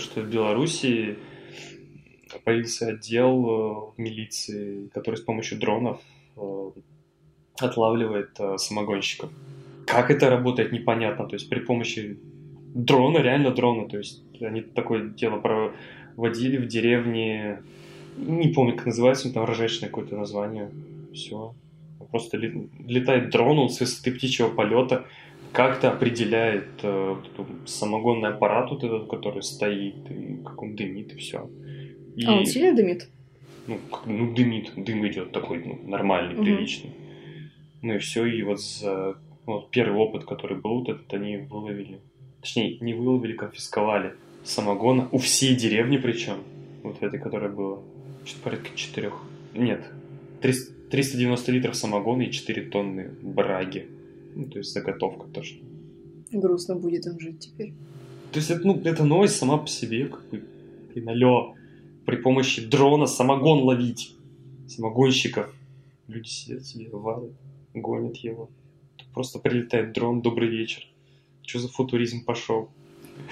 что в Беларуси появился отдел э, милиции, который с помощью дронов э, отлавливает э, самогонщиков. Как это работает, непонятно. То есть при помощи дрона, реально дрона. То есть они такое дело проводили в деревне, не помню, как называется, там ржачное какое-то название. Все. Просто летает дрон, он с высоты птичьего полета как-то определяет э, самогонный аппарат, вот этот, который стоит, и как он дымит, и все. И, а он сильно дымит? Ну, как, ну, дымит, дым идет такой, ну, нормальный, угу. приличный. Ну и все, и вот за вот первый опыт, который был, вот этот они выловили. Точнее, не выловили, конфисковали самогона у всей деревни причем. Вот этой, которая была. Что-то порядка четырех. Нет, 300, 390 литров самогона и 4 тонны браги. Ну, то есть заготовка точно. Грустно будет им жить теперь. То есть, это, ну, эта новость сама по себе, как бы, блин, алло, при помощи дрона самогон ловить. Самогонщиков. Люди сидят себе, варят, гонят его. Тут просто прилетает дрон, добрый вечер. Что за футуризм пошел?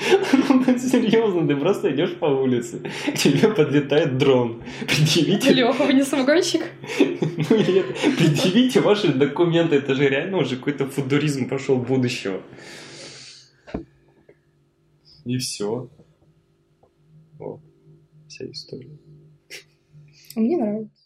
Серьезно, ты просто идешь по улице, к тебе подлетает дрон. Предъявите... Леха, вы не самогонщик? Ну нет, предъявите ваши документы, это же реально уже какой-то футуризм пошел будущего. И все. Вот. Вся история. Мне нравится.